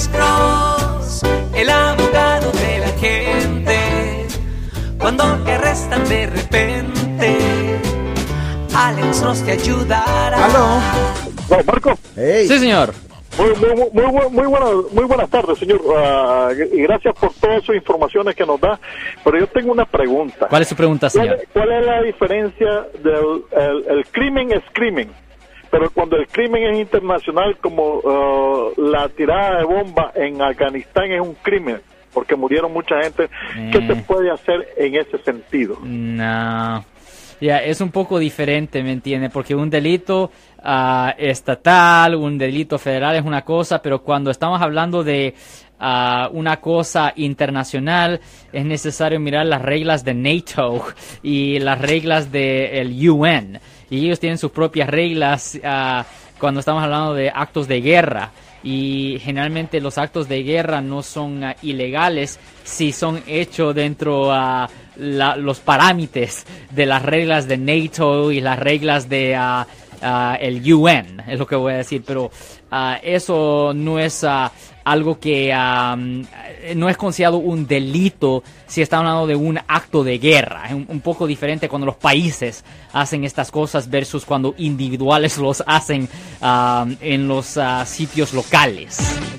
Alex Cross, el abogado de la gente. Cuando te arrestan de repente, Alex Cross te ayudará. ¿Aló? No, Marco. Hey. Sí, señor. Muy, muy, muy, muy, buenas, muy buenas tardes, señor. Ah, y gracias por todas sus informaciones que nos da. Pero yo tengo una pregunta. ¿Cuál es su pregunta, ¿Cuál, señor? es- cuál es la diferencia del el, el crimen es crimen? Pero cuando el crimen es internacional, como ah, la tirada de bomba en Afganistán es un crimen, porque murieron mucha gente, ¿qué se Mm. puede hacer en ese sentido? No. Ya, es un poco diferente, ¿me entiende? Porque un delito ah, estatal, un delito federal es una cosa, pero cuando estamos hablando de ah, una cosa internacional, es necesario mirar las reglas de NATO y las reglas del UN. Y ellos tienen sus propias reglas ah, cuando estamos hablando de actos de guerra. Y generalmente los actos de guerra no son ah, ilegales si son hechos dentro a los parámetros de las reglas de NATO y las reglas de ah, ah, el UN, es lo que voy a decir. Pero ah, eso no es ah, algo que ah, no es considerado un delito si estamos hablando de un acto de guerra. Es un, poco diferente cuando los países hacen estas cosas versus cuando individuales los hacen en los sitios locales.